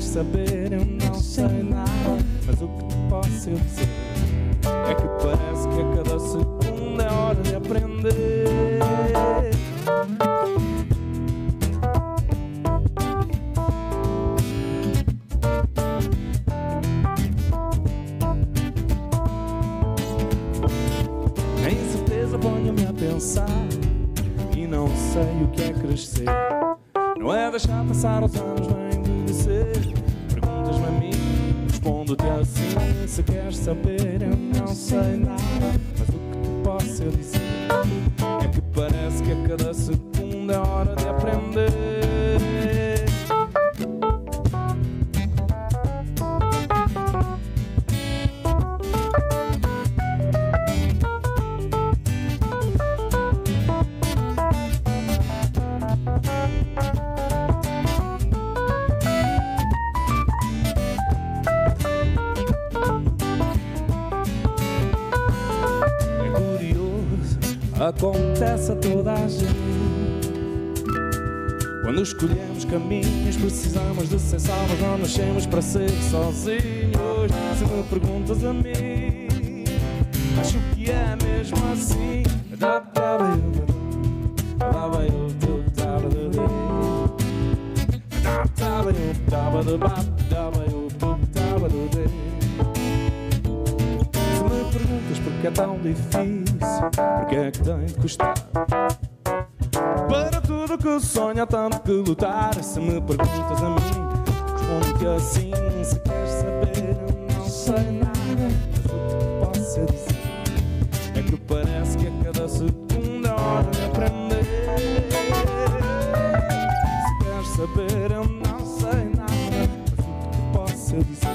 saber, eu não sei nada. Mas o que posso eu dizer é que parece que a cada segundo é hora de aprender. A incerteza ponha-me a pensar E não sei o que é crescer Não é deixar passar os anos Se queres saber eu não sei nada. Mas o que te posso dizer acontece a toda a gente. Quando escolhemos caminhos, precisamos de ser salvos, não nascemos para ser sozinhos. Se me perguntas a mim, sonha, tanto que lutar. Se me perguntas a mim, respondo-te assim. Se queres saber, eu não sei nada. Mas o que posso dizer é que parece que a cada segundo é hora de aprender. Se queres saber, eu não sei nada. Mas o que posso dizer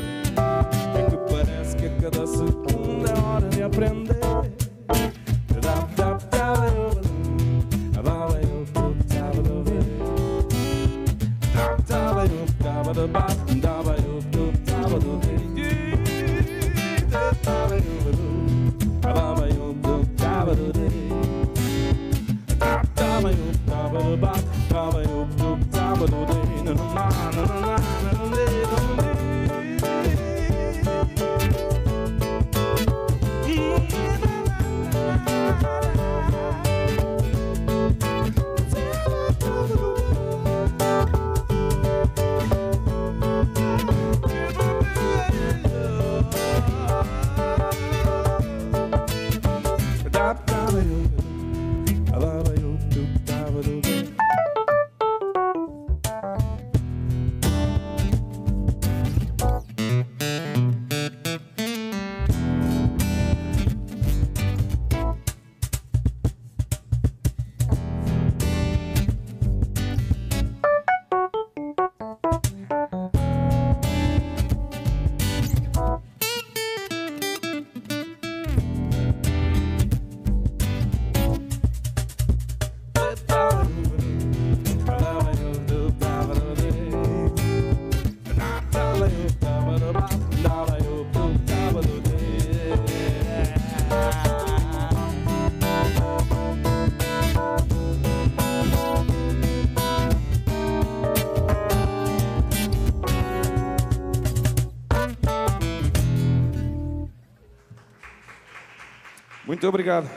Muito obrigado.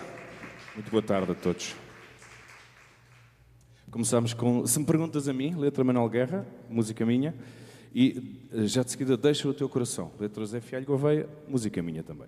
Muito boa tarde a todos. Começamos com Se me perguntas a mim, letra Manuel Guerra, música minha, e eh, já de seguida Deixa o teu coração, letra José Fialho Gouveia, música minha também.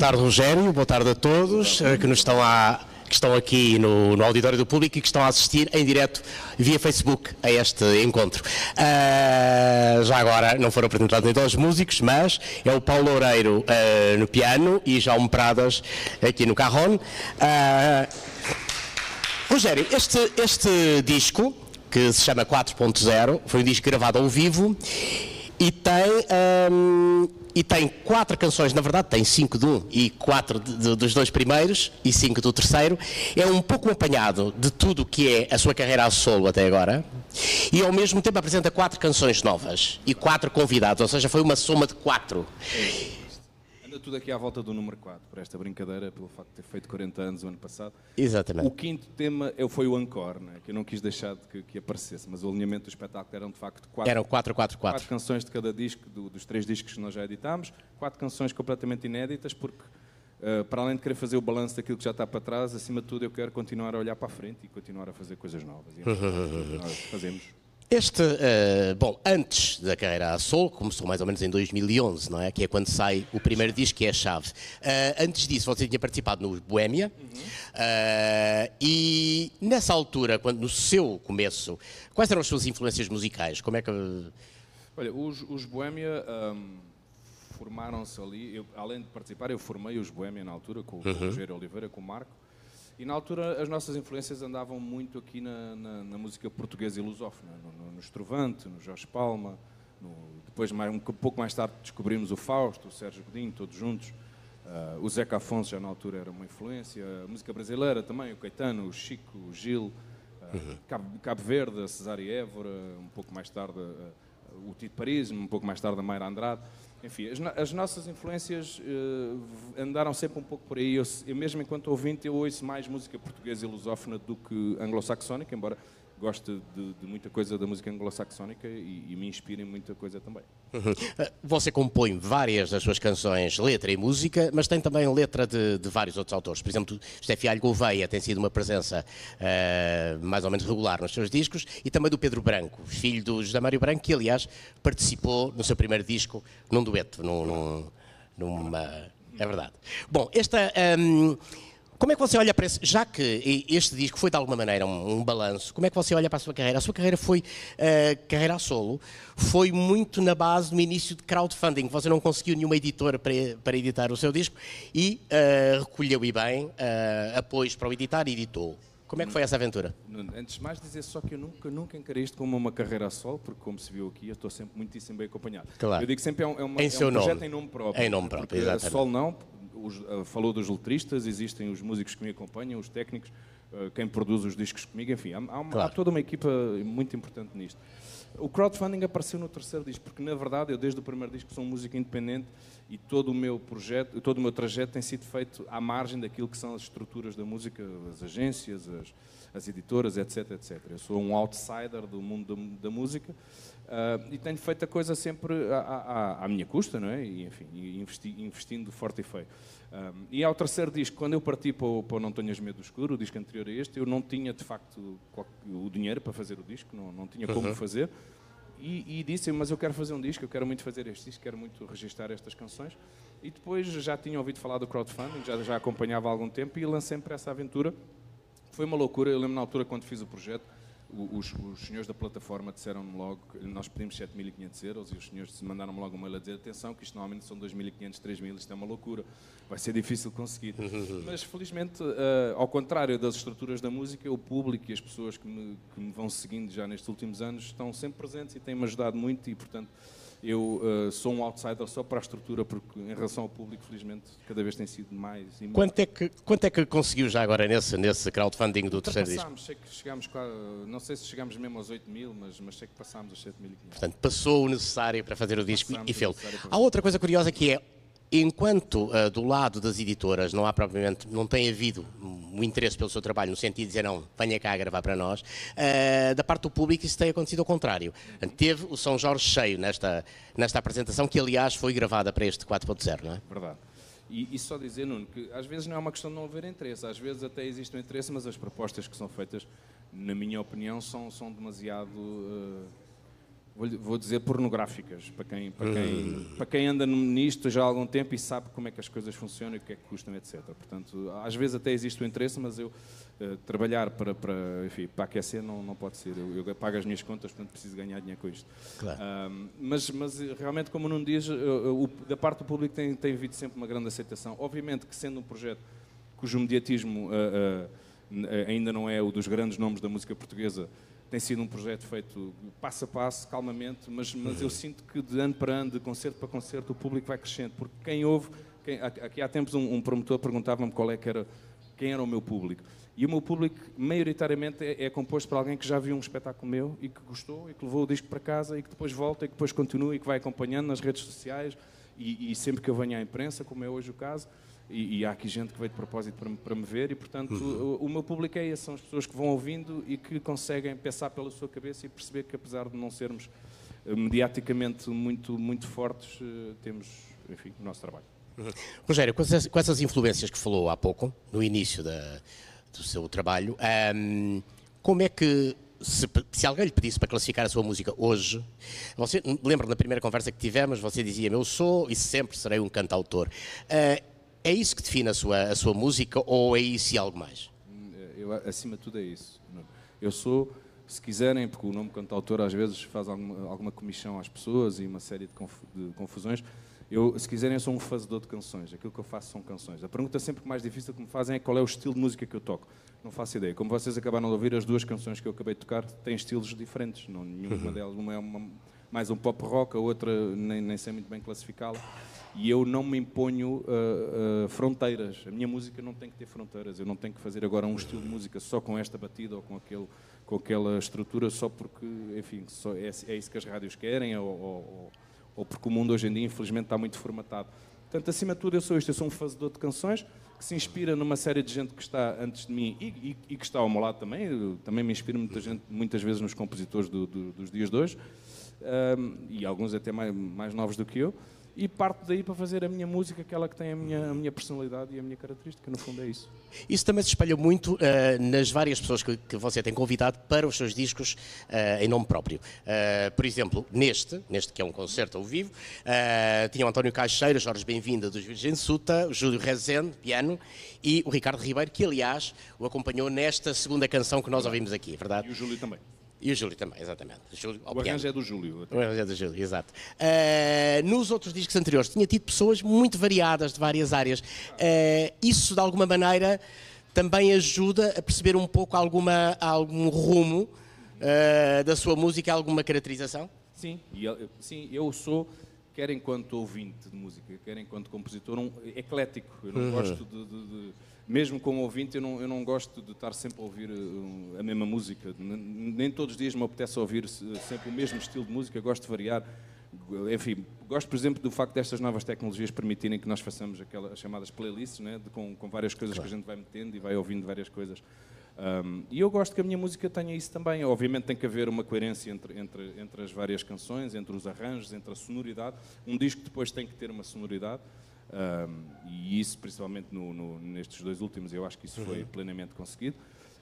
Tarde, Rogério. Boa tarde a todos eh, que nos estão a que estão aqui no, no auditório do público e que estão a assistir em direto via Facebook a este encontro. Ah, já agora não foram apresentados então os músicos, mas é o Paulo Loureiro ah, no piano e Jaume Pradas aqui no carron. Ah, Rogério, este, este disco, que se chama 4.0, foi um disco gravado ao vivo e tem, hum, e tem quatro canções, na verdade tem cinco de um e quatro de- de- dos dois primeiros e cinco do terceiro. É um pouco apanhado de tudo o que é a sua carreira a solo até agora e ao mesmo tempo apresenta quatro canções novas e quatro convidados, ou seja, foi uma soma de quatro. Tudo aqui à volta do número 4, por esta brincadeira, pelo facto de ter feito 40 anos o ano passado. Exatamente. O quinto tema foi o encore, né, que eu não quis deixar de que, que aparecesse, mas o alinhamento do espetáculo eram de facto quatro, Eram 4, 4, quatro 4. canções de cada disco, do- dos três discos que nós já editámos, quatro canções completamente inéditas, porque eh, para além de querer fazer o balanço daquilo que já está para trás, acima de tudo eu quero continuar a olhar para a frente e continuar a fazer coisas novas. E é nós fazemos. Este, eh, bom, antes da carreira a solo, começou mais ou menos em 2011, não é? Que é quando sai o primeiro disco, que é a chave. Eh, antes disso, você tinha participado no Boémia. eh, e nessa altura, quando, no seu começo, quais eram as suas influências musicais? Como é que. Olha, os, os Boémia ahm, formaram-se ali, eu, além de participar, eu formei os Boémia na altura, com, com o Rogério Oliveira, com o Marco, e na altura as nossas influências andavam muito aqui na, na- na música portuguesa e lusófona, no, no, no Estrovante, no Jorge Palma, no- depois mais, um pouco mais tarde descobrimos o Fausto, o Sérgio Godinho, todos juntos, Ah, o Zeca Afonso já na altura era uma influência, a música brasileira também, o Caetano, o Chico, o Gil, ah, Cabo, Cabo Verde, a Cesária Évora, um pouco mais tarde ah, o Tito Paris, um pouco mais tarde a Mayra Andrade. Enfim, as, no- as nossas influências v- andaram sempre um pouco por aí. Eu, eu mesmo enquanto ouvinte, eu ouço mais música portuguesa e lusófona do que anglo-saxónica, embora goste de, de muita coisa da música anglo-saxónica e, e me inspire em muita coisa também. Eh, Você compõe várias das suas canções, letra e música, mas tem também letra de, de vários outros autores. Por exemplo, José Fialho Gouveia tem sido uma presença eh, mais ou menos regular nos seus discos, e também do Pedro Branco, filho do José Mário Branco, que aliás participou no seu primeiro disco num dueto, num, num- numa. É verdade. Bom, esta. ehm, como é que você olha para esse, já que este disco foi de alguma maneira um, um balanço, como é que você olha para a sua carreira? A sua carreira foi, eh, carreira a solo, foi muito na base no início de crowdfunding, você não conseguiu nenhuma editora para, para editar o seu disco e eh, recolheu e bem eh, apoios para o editar e editou. Como é que foi essa aventura? Antes de mais dizer só que eu nunca, nunca encarei isto como uma carreira a solo, porque como se viu aqui, eu estou sempre muitíssimo bem acompanhado. Claro. Eu digo sempre é um, é uma, Em é um projeto nome. em nome próprio. Em nome próprio, exatamente. solo não, os- ah, falou dos letristas, existem os músicos que me acompanham, os técnicos, ah, quem produz os discos comigo, enfim, há, há uma- Claro. há toda uma equipa muito importante nisto. O crowdfunding apareceu no terceiro disco, porque na verdade eu desde o primeiro disco sou um músico independente e todo o meu projeto, todo o meu trajeto tem sido feito à margem daquilo que são as estruturas da música, as agências, as, as editoras, etc, etc. Eu sou um outsider do mundo da, da música ah, e tenho feito a coisa sempre à, à- à minha custa, não é? E, enfim, investi- investindo forte e feio. Ah, e ao terceiro disco, quando eu parti para o, para o Não Tenhas Medo do Escuro, o disco anterior a este, eu não tinha de facto o dinheiro para fazer o disco, não, não tinha como fazer. E, e disse mas eu quero fazer um disco, eu quero muito fazer este disco, quero muito registrar estas canções. E depois já tinha ouvido falar do crowdfunding, já, já acompanhava há algum tempo e lancei-me para essa aventura. Foi uma loucura, eu lembro na altura quando fiz o projeto, os, os senhores da plataforma disseram-me logo, que nós pedimos 7.500 euros e os senhores mandaram-me logo um mail a dizer, atenção que isto normalmente são 2.500, 3.000, isto é uma loucura, vai ser difícil conseguir. Mas felizmente, eh, ao contrário das estruturas da música, o público e as pessoas que me, que me vão seguindo já nestes últimos anos estão sempre presentes e têm-me ajudado muito e, portanto, eu eh, sou um outsider só para a estrutura, porque em relação ao público, felizmente, cada vez tem sido mais e mais. Quanto é que, quanto é que conseguiu já agora nesse, nesse crowdfunding do terceiro disco? Passámos, sei que chegámos, não sei se chegámos mesmo aos 8 mil, mas, mas sei que passámos os 7.500. Portanto, passou o necessário para fazer o disco Passámos e para Há outra coisa curiosa que é, enquanto ah, do lado das editoras não há propriamente, não tem havido um interesse pelo seu trabalho, no sentido de dizer não, venha cá gravar para nós, ah, da parte do público isso tem acontecido ao contrário. Teve o São Jorge cheio nesta, nesta apresentação, que aliás foi gravada para este 4.0, não é? Verdade. E, e só dizer, Nuno, que às vezes não é uma questão de não haver interesse, às vezes até existe um interesse, mas as propostas que são feitas, na minha opinião, são, são demasiado, eh, vou, dizer, pornográficas, para quem, para, quem, para quem anda nisto já há algum tempo e sabe como é que as coisas funcionam e o que é que custam, etc. Portanto, às vezes até existe o interesse, mas eu eh, trabalhar para, para, enfim, para aquecer não, não pode ser. Eu, eu pago as minhas contas, portanto preciso ganhar dinheiro com isto. Claro. Mas, mas eh, realmente, como não diz, eh, o- da parte do público tem, tem havido sempre uma grande aceitação. Obviamente que sendo um projeto cujo mediatismo ainda não é o dos grandes nomes da música portuguesa, tem sido um projeto feito passo a passo, calmamente, mas, mas eu sinto que de ano para ano, de concerto para concerto, o público vai crescendo, porque quem ouve, quem- aqui há tempos um, um promotor perguntava-me qual é que era, quem era o meu público. E o meu público, maioritariamente, é, é composto por alguém que já viu um espetáculo meu e que gostou e que levou o disco para casa e que depois volta e que depois continua e que vai acompanhando nas redes sociais e, e, sempre que eu venho à imprensa, como é hoje o caso, e, e há aqui gente que veio de propósito para, para me ver, e portanto uhum. o, o, meu público é esse, são as pessoas que vão ouvindo e que conseguem pensar pela sua cabeça e perceber que apesar de não sermos uh, mediaticamente muito, muito fortes, uh, temos, enfim, o nosso trabalho. Uhum. Rogério, com essas, com essas, influências que falou há pouco, no início da, do seu trabalho, um, como é que se, se, alguém lhe pedisse para classificar a sua música hoje, você lembra na primeira conversa que tivemos, você dizia eu sou e sempre serei um cantautor. Uh, é isso que define a sua, a sua música ou é isso e algo mais? Eu, acima de tudo é isso. Eu sou, se quiserem, porque o nome cantautor às vezes faz alguma, alguma comissão às pessoas e uma série de, conf, de confusões, eu, se quiserem, eu sou um fazedor de canções. Aquilo que eu faço são canções. A pergunta sempre mais difícil que me fazem é qual é o estilo de música que eu toco. Não faço ideia. Como vocês acabaram de ouvir, as duas canções que eu acabei de tocar têm estilos diferentes. Não, nenhuma delas, uma é uma, mais um pop rock, a outra nem, nem sei muito bem classificá-la. E eu não me imponho uh, uh, fronteiras. A minha música não tem que ter fronteiras. Eu não tenho que fazer agora um estilo de música só com esta batida ou com, aquele, com aquela estrutura, só porque, enfim, só é, é isso que as rádios querem ou, ou ou porque o mundo hoje em dia, infelizmente, está muito formatado. Portanto, acima de tudo, eu sou isto, eu sou um fazedor de canções que se inspira numa série de gente que está antes de mim e, e, e que está ao meu lado também. Eu, também me inspiro muita gente, muitas vezes nos compositores do, do, dos dias de hoje, um, e alguns até mais, mais novos do que eu e parto daí para fazer a minha música, aquela que tem a minha, a minha personalidade e a minha característica, no fundo é isso. Isso também se espalha muito uh, nas várias pessoas que, que, você tem convidado para os seus discos uh, em nome próprio. Uh, por exemplo, neste, neste que é um concerto ao vivo, tinha o António Caixeira, Jorge Bem-vinda dos Virgem Suta, o Júlio Rezende, piano, e o Ricardo Ribeiro, que aliás o acompanhou nesta segunda canção que nós ouvimos aqui, verdade? E o Júlio também. E o Júlio também, exatamente. O, Júlio, o arranjo é do Júlio. O arranjo é do Júlio, exato. Uh, nos outros discos anteriores tinha tido pessoas muito variadas de várias áreas. Uh, isso, de alguma maneira, também ajuda a perceber um pouco alguma, algum rumo uh, da sua música, alguma caracterização? Sim, eu, sim, eu sou, quer enquanto ouvinte de música, quer enquanto compositor, um eclético. Eu não uhum. gosto de, de, de mesmo como ouvinte, eu não, eu não gosto de estar sempre a ouvir uh, a mesma música. Nem todos os dias me apetece ouvir sempre o mesmo estilo de música, gosto de variar. Enfim, gosto, por exemplo, do facto destas novas tecnologias permitirem que nós façamos aquelas chamadas playlists, né, de, com, com várias coisas claro. que a gente vai metendo e vai ouvindo várias coisas. Um, e eu gosto que a minha música tenha isso também. Obviamente tem que haver uma coerência entre, entre, entre as várias canções, entre os arranjos, entre a sonoridade. Um disco depois tem que ter uma sonoridade. Um, e isso, principalmente no, no, nestes dois últimos, eu acho que isso foi uhum. plenamente conseguido.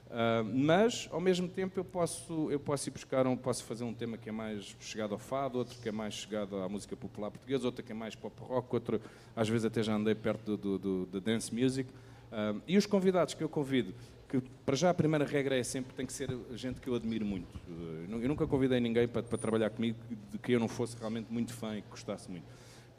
Uh, mas, ao mesmo tempo, eu posso, eu posso ir buscar, um, posso fazer um tema que é mais chegado ao fado, outro que é mais chegado à música popular portuguesa, outro que é mais pop rock, outro, às vezes até já andei perto do, do, do dance music. Uh, e os convidados que eu convido, que para já a primeira regra é sempre tem que ser gente que eu admiro muito. Eu nunca convidei ninguém para, para trabalhar comigo de que eu não fosse realmente muito fã e que gostasse muito.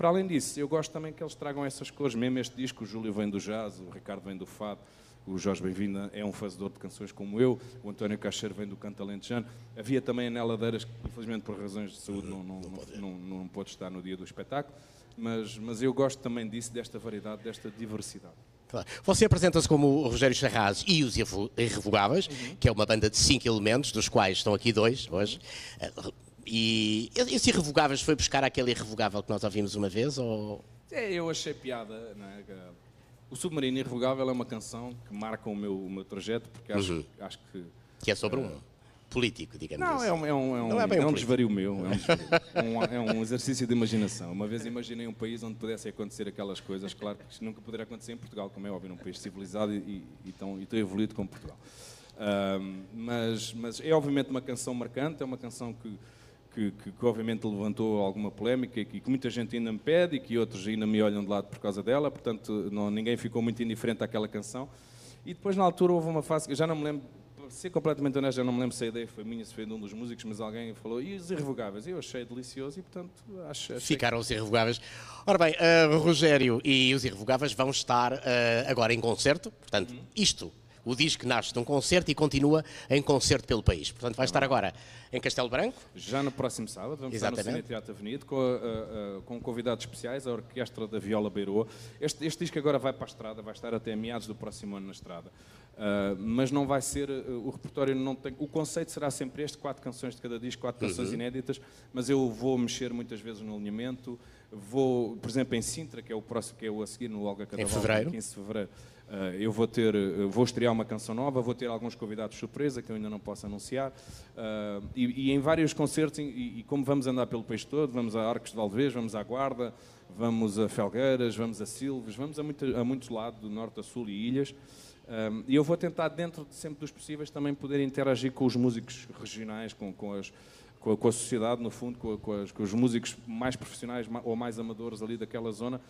Para além disso, eu gosto também que eles tragam essas cores, mesmo este disco, o Júlio vem do jazz, o Ricardo vem do fado, o Jorge Bem-vinda é um fazedor de canções como eu, o António Cacheiro vem do canto alentejano. Havia também a Nela Deiras, que infelizmente por razões de saúde não, não, não, não, não pôde estar no dia do espetáculo, mas, mas eu gosto também disso, desta variedade, desta diversidade. Claro. Você apresenta-se como o Rogério Charraz e os Irrevogáveis, uhum. que é uma banda de cinco elementos, dos quais estão aqui dois hoje. E esse Irrevogáveis foi buscar aquele Irrevogável que nós ouvimos uma vez? Ou... É, eu achei piada. Né? O Submarino Irrevogável é uma canção que marca o meu, o meu trajeto, porque acho, uhum. acho que. Que é sobre uh, um político, digamos não, assim. Não, é um, é um, é, é, é um, desvario meu, é um, desvario. é um exercício de imaginação. Uma vez imaginei um país onde pudessem acontecer aquelas coisas, claro que isto nunca poderia acontecer em Portugal, como é óbvio, num país civilizado e, e, tão, e tão evoluído como Portugal. Uh, mas, mas é obviamente uma canção marcante, é uma canção que que, que, que, obviamente levantou alguma polémica e que, que, muita gente ainda me pede e que outros ainda me olham de lado por causa dela, portanto não, ninguém ficou muito indiferente àquela canção. E depois na altura houve uma fase que já não me lembro, para ser completamente honesto, já não me lembro se a ideia foi minha, se foi de um dos músicos, mas alguém falou, e os irrevogáveis? Eu achei delicioso e portanto acho... Achei Ficaram os irrevogáveis. Ora bem, uh, Rogério e os irrevogáveis vão estar uh, agora em concerto, portanto uhum. isto o disco nasce de um concerto e continua em concerto pelo país. Portanto, vai estar agora em Castelo Branco. Já no próximo sábado, vamos Exatamente. estar no Cine Teatro Avenida com, uh, uh, com convidados especiais, a Orquestra da Viola Beirô. Este, este disco agora vai para a estrada, vai estar até meados do próximo ano na estrada. Uh, mas não vai ser uh, o repertório não tem o conceito será sempre este quatro canções de cada disco quatro canções uhum. inéditas mas eu vou mexer muitas vezes no alinhamento vou por exemplo em Sintra que é o próximo que é o a seguir no Olga Cadaval em fevereiro 15 de fevereiro uh, eu vou ter vou estrear uma canção nova vou ter alguns convidados surpresa que eu ainda não posso anunciar e, e, em vários concertos e, e, como vamos andar pelo país todo vamos a Arcos de Valdevez vamos à Guarda vamos a Felgueiras vamos a Silves vamos a, muito, a muitos lados do norte a sul e ilhas um, e eu vou tentar, dentro de sempre dos possíveis, também poder interagir com os músicos regionais, com, com, as, com, a, com a, sociedade, no fundo, com, as, os músicos mais profissionais ou mais amadores ali daquela zona,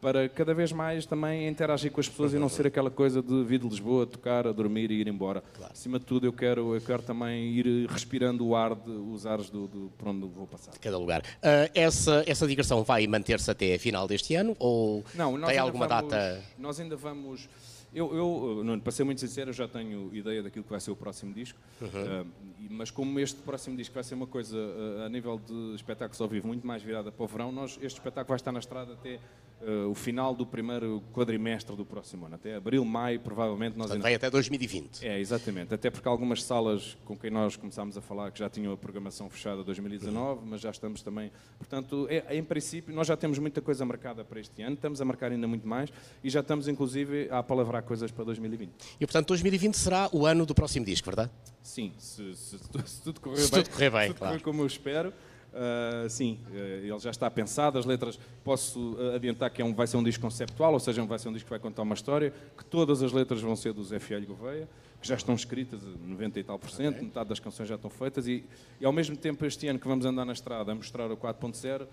para cada vez mais também interagir com as pessoas e não ser aquela coisa de vir de Lisboa, tocar, a dormir e ir embora. Claro. Acima de tudo, eu quero, eu quero também ir respirando o ar, de, os ares do, do, por onde vou passar. De cada lugar. Uh, essa, essa digressão vai manter-se até a final deste ano ou não, tem alguma vamos, data? Nós ainda vamos eu, eu não, para ser muito sincero, eu já tenho ideia daquilo que vai ser o próximo disco, uhum. uh, mas como este próximo disco vai ser uma coisa uh, a nível de espetáculos ao vivo muito mais virada para o verão, nós, este espetáculo vai estar na estrada até uh, o final do primeiro quadrimestre do próximo ano, até abril, maio, provavelmente. Nós ainda... vai até 2020. É, exatamente. Até porque algumas salas com quem nós começámos a falar que já tinham a programação fechada 2019, mas já estamos também. Portanto, é, em princípio, nós já temos muita coisa marcada para este ano, estamos a marcar ainda muito mais e já estamos, inclusive, a palavrar coisas para 2020. E, portanto, 2020 será o ano do próximo disco, verdade? Sim, se, se, se tudo correr se bem. Tudo correr bem, se tudo claro. correr como eu espero. Uh, sim, uh, ele já está pensado, as letras, posso adiantar que é um, vai ser um disco conceptual, ou seja, vai ser um disco que vai contar uma história, que todas as letras vão ser do Zé Fialho Gouveia, que já estão escritas, 90 e tal por cento, okay. metade das canções já estão feitas, e, e, ao mesmo tempo este ano que vamos andar na estrada a mostrar o 4.0,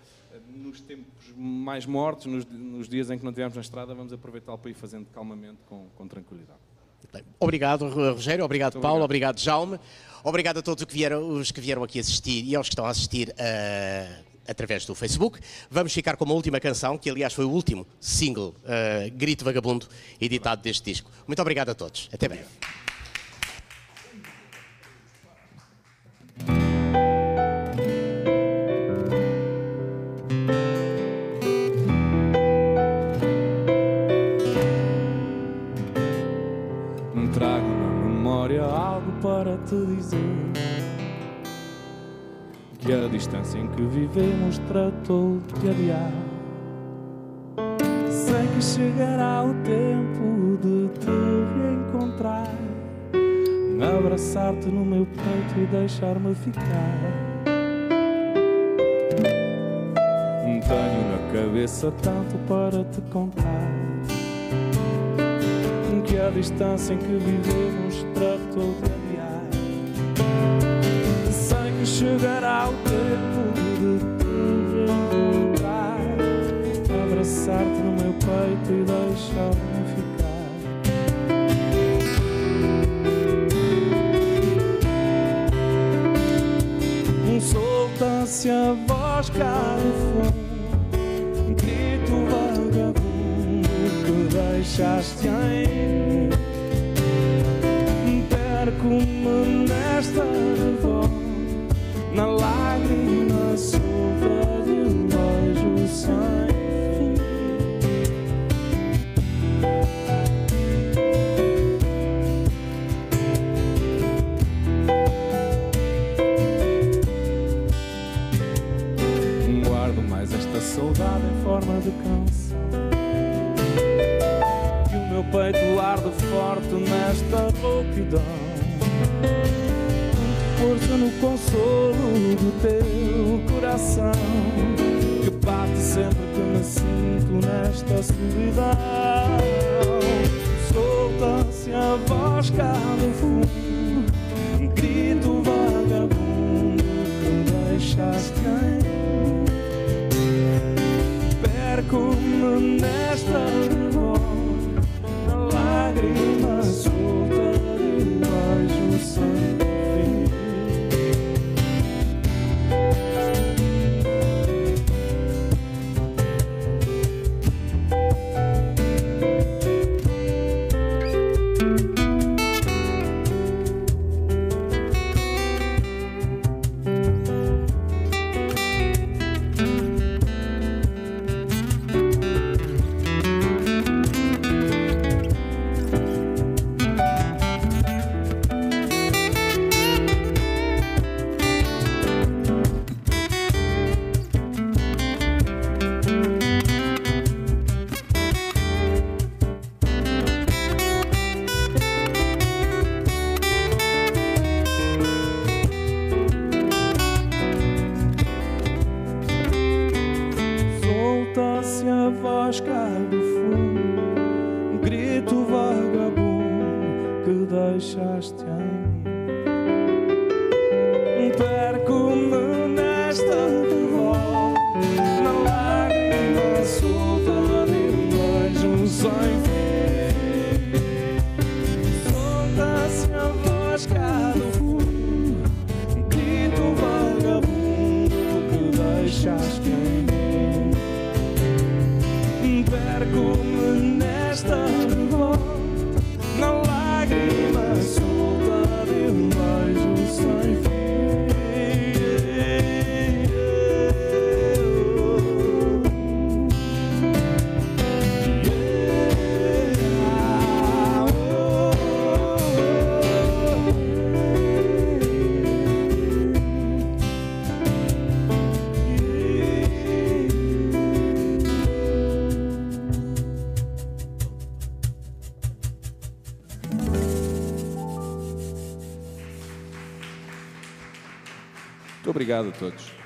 nos tempos mais mortos, nos, nos, dias em que não estivermos na estrada, vamos aproveitá-lo para ir fazendo calmamente, com, com tranquilidade. Obrigado, Rogério, obrigado, Muito Paulo, obrigado. obrigado, Jaume. Obrigado a todos os que vieram, os que vieram aqui assistir e aos que estão a assistir uh, através do Facebook. Vamos ficar com uma última canção, que aliás foi o último single, uh, Grito Vagabundo, editado deste disco. Muito obrigado a todos. Até breve. Te dizer que a distância em que vivemos tratou de adiar. Sei que chegará o tempo de te reencontrar, abraçar-te no meu peito e deixar-me ficar. Tenho na cabeça tanto para te contar que a distância em que vivemos tratou de chegará o tempo de te reencontrar, abraçar-te no meu peito e deixar-me ficar. Um solta-se a voz cá no fundo, grito vagabundo que deixaste em mim. Perco-me nesta na lágrima solta de um beijo sem saudade em forma de canção. E o meu peito arde forte nesta rouquidão força no consolo do teu coração que bate sempre que me sinto nesta solidão. Solta-se a voz cá no obrigado a todos.